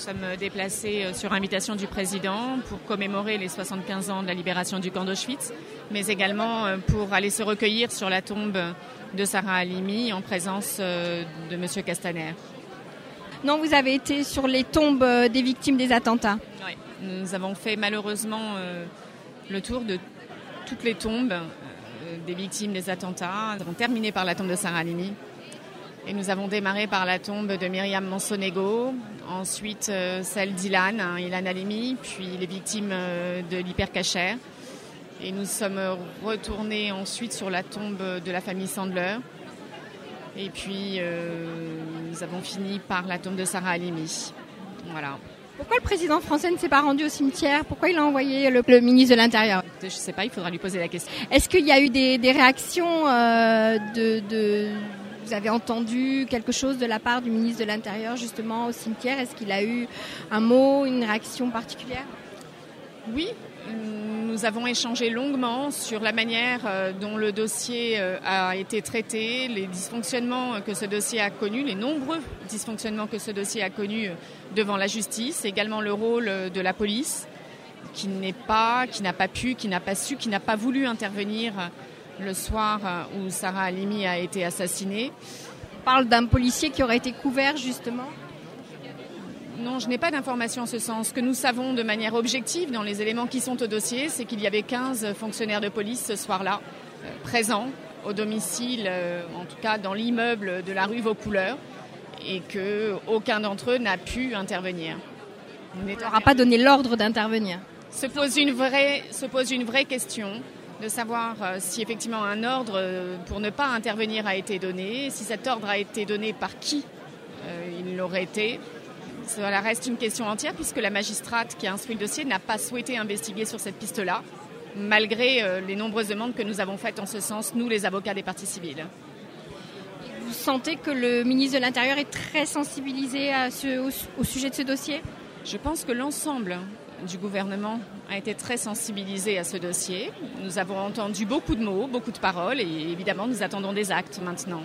sommes déplacés euh, sur invitation du président pour commémorer les 75 ans de la libération du camp d'Auschwitz, mais également euh, pour aller se recueillir sur la tombe de Sarah Halimi en présence euh, de M. Castaner. Non, vous avez été sur les tombes des victimes des attentats. Oui, nous avons fait malheureusement le tour de toutes les tombes des victimes des attentats. Nous avons terminé par la tombe de Sarah Halimi. Et nous avons démarré par la tombe de Myriam Monsonego, ensuite euh, celle d'Ilan, hein, Ilan Alimi, puis les victimes euh, de l'hypercachère. Et nous sommes retournés ensuite sur la tombe de la famille Sandler. Et puis euh, nous avons fini par la tombe de Sarah Halimi. Voilà. Pourquoi le président français ne s'est pas rendu au cimetière? Pourquoi il a envoyé le, ministre de l'Intérieur? Je ne sais pas, il faudra lui poser la question. Est-ce qu'il y a eu des, réactions de vous avez entendu quelque chose de la part du ministre de l'Intérieur justement au cimetière? Est-ce qu'il a eu un mot, une réaction particulière? Oui, nous avons échangé longuement sur la manière euh, dont le dossier euh, a été traité, les dysfonctionnements que ce dossier a connus, les nombreux dysfonctionnements que ce dossier a connus euh, devant la justice, également le rôle de la police qui n'est pas, qui n'a pas pu, qui n'a pas su, qui n'a pas voulu intervenir le soir euh, où Sarah Halimi a été assassinée. On parle d'un policier qui aurait été couvert justement? Non, je n'ai pas d'informations en ce sens. Ce que nous savons de manière objective dans les éléments qui sont au dossier, c'est qu'il y avait 15 fonctionnaires de police ce soir-là, euh, présents au domicile, euh, en tout cas dans l'immeuble de la rue Vaucouleurs, et qu'aucun d'entre eux n'a pu intervenir. On n'aura pas donné l'ordre d'intervenir. Se pose une vraie, se pose une vraie question de savoir euh, si effectivement un ordre euh, pour ne pas intervenir a été donné, si cet ordre a été donné par qui euh, il l'aurait été. Cela reste une question entière puisque la magistrate qui a instruit le dossier n'a pas souhaité investiguer sur cette piste-là, malgré les nombreuses demandes que nous avons faites en ce sens, nous les avocats des parties civiles. Vous sentez que le ministre de l'Intérieur est très sensibilisé à au sujet de ce dossier? Je pense que l'ensemble du gouvernement a été très sensibilisé à ce dossier. Nous avons entendu beaucoup de mots, beaucoup de paroles et évidemment nous attendons des actes maintenant.